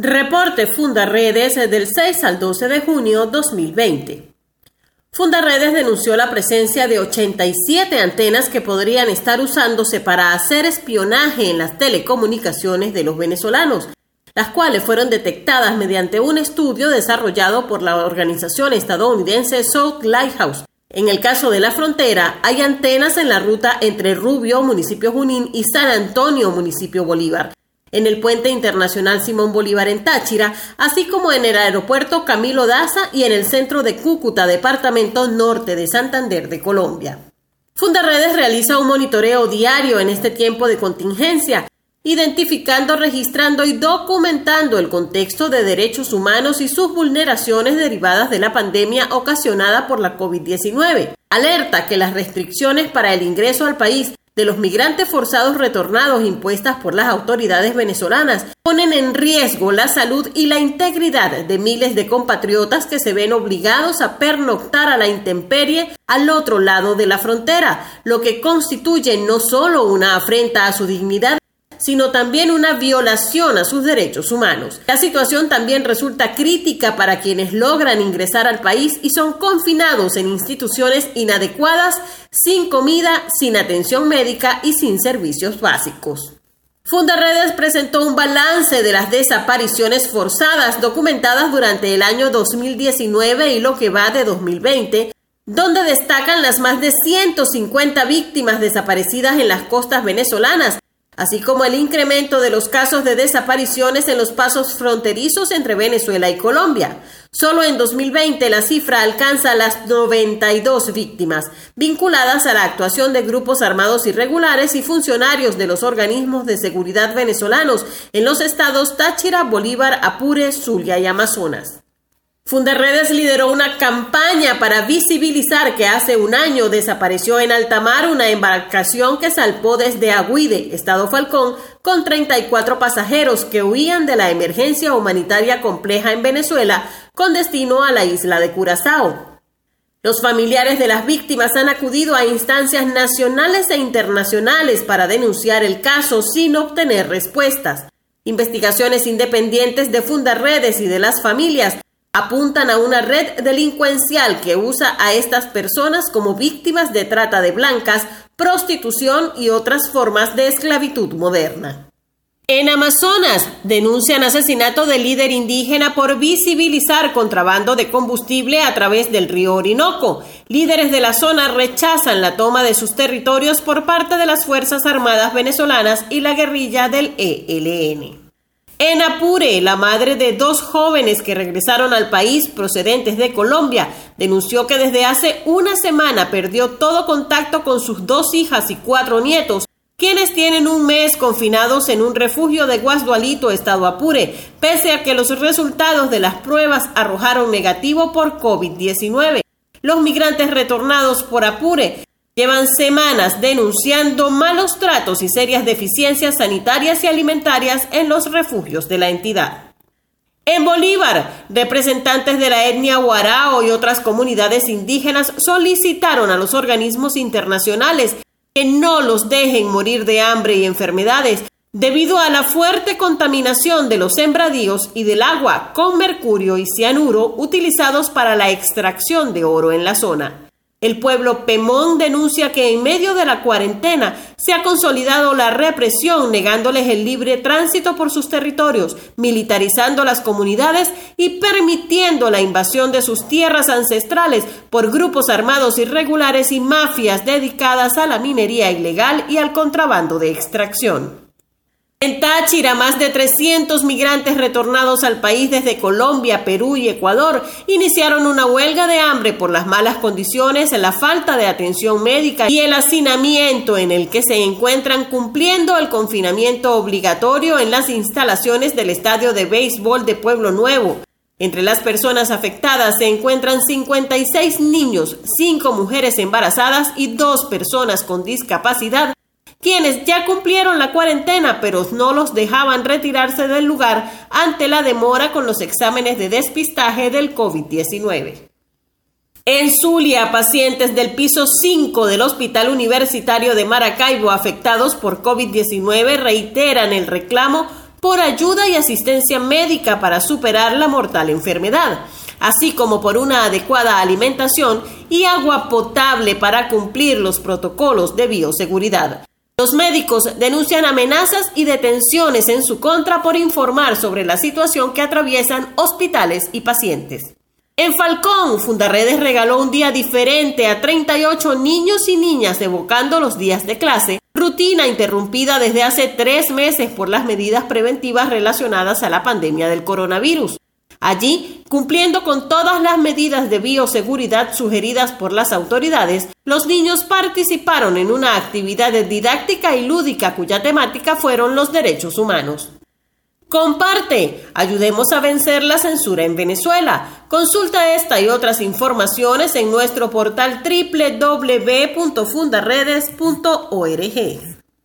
Reporte Fundaredes del 6 al 12 de junio 2020. Fundaredes denunció la presencia de 87 antenas que podrían estar usándose para hacer espionaje en las telecomunicaciones de los venezolanos, las cuales fueron detectadas mediante un estudio desarrollado por la organización estadounidense South Lighthouse. En el caso de la frontera, hay antenas en la ruta entre Rubio, municipio Junín, y San Antonio, municipio Bolívar, en el puente internacional Simón Bolívar en Táchira, así como en el aeropuerto Camilo Daza y en el centro de Cúcuta, departamento norte de Santander de Colombia. Fundaredes realiza un monitoreo diario en este tiempo de contingencia, identificando, registrando y documentando el contexto de derechos humanos y sus vulneraciones derivadas de la pandemia ocasionada por la COVID-19. Alerta que las restricciones para el ingreso al país de los migrantes forzados retornados impuestas por las autoridades venezolanas ponen en riesgo la salud y la integridad de miles de compatriotas que se ven obligados a pernoctar a la intemperie al otro lado de la frontera, lo que constituye no solo una afrenta a su dignidad, sino también una violación a sus derechos humanos. La situación también resulta crítica para quienes logran ingresar al país y son confinados en instituciones inadecuadas, sin comida, sin atención médica y sin servicios básicos. Fundaredes presentó un balance de las desapariciones forzadas documentadas durante el año 2019 y lo que va de 2020, donde destacan las más de 150 víctimas desaparecidas en las costas venezolanas, así como el incremento de los casos de desapariciones en los pasos fronterizos entre Venezuela y Colombia. Solo en 2020 la cifra alcanza las 92 víctimas, vinculadas a la actuación de grupos armados irregulares y funcionarios de los organismos de seguridad venezolanos en los estados Táchira, Bolívar, Apure, Zulia y Amazonas. Funderredes lideró una campaña para visibilizar que hace un año desapareció en alta mar una embarcación que salpó desde Aguide, Estado Falcón, con 34 pasajeros que huían de la emergencia humanitaria compleja en Venezuela con destino a la isla de Curazao. Los familiares de las víctimas han acudido a instancias nacionales e internacionales para denunciar el caso sin obtener respuestas. Investigaciones independientes de Fundarredes y de las familias apuntan a una red delincuencial que usa a estas personas como víctimas de trata de blancas, prostitución y otras formas de esclavitud moderna. En Amazonas denuncian asesinato de líder indígena por visibilizar contrabando de combustible a través del río Orinoco. Líderes de la zona rechazan la toma de sus territorios por parte de las Fuerzas Armadas venezolanas y la guerrilla del ELN. En Apure, la madre de dos jóvenes que regresaron al país procedentes de Colombia denunció que desde hace una semana perdió todo contacto con sus dos hijas y cuatro nietos, quienes tienen un mes confinados en un refugio de Guasdualito, estado Apure, pese a que los resultados de las pruebas arrojaron negativo por COVID-19. Los migrantes retornados por Apure llevan semanas denunciando malos tratos y serias deficiencias sanitarias y alimentarias en los refugios de la entidad. En Bolívar, representantes de la etnia Guarao y otras comunidades indígenas solicitaron a los organismos internacionales que no los dejen morir de hambre y enfermedades debido a la fuerte contaminación de los sembradíos y del agua con mercurio y cianuro utilizados para la extracción de oro en la zona. El pueblo Pemón denuncia que en medio de la cuarentena se ha consolidado la represión, negándoles el libre tránsito por sus territorios, militarizando las comunidades y permitiendo la invasión de sus tierras ancestrales por grupos armados irregulares y mafias dedicadas a la minería ilegal y al contrabando de extracción. En Táchira, más de 300 migrantes retornados al país desde Colombia, Perú y Ecuador iniciaron una huelga de hambre por las malas condiciones, la falta de atención médica y el hacinamiento en el que se encuentran cumpliendo el confinamiento obligatorio en las instalaciones del Estadio de Béisbol de Pueblo Nuevo. Entre las personas afectadas se encuentran 56 niños, 5 mujeres embarazadas y 2 personas con discapacidad quienes ya cumplieron la cuarentena pero no los dejaban retirarse del lugar ante la demora con los exámenes de despistaje del COVID-19. En Zulia, pacientes del piso 5 del Hospital Universitario de Maracaibo afectados por COVID-19 reiteran el reclamo por ayuda y asistencia médica para superar la mortal enfermedad, así como por una adecuada alimentación y agua potable para cumplir los protocolos de bioseguridad. Los médicos denuncian amenazas y detenciones en su contra por informar sobre la situación que atraviesan hospitales y pacientes. En Falcón, Fundarredes regaló un día diferente a 38 niños y niñas evocando los días de clase, rutina interrumpida desde hace tres meses por las medidas preventivas relacionadas a la pandemia del coronavirus. Allí, cumpliendo con todas las medidas de bioseguridad sugeridas por las autoridades, los niños participaron en una actividad didáctica y lúdica cuya temática fueron los derechos humanos. Comparte, ayudemos a vencer la censura en Venezuela. Consulta esta y otras informaciones en nuestro portal www.fundaredes.org.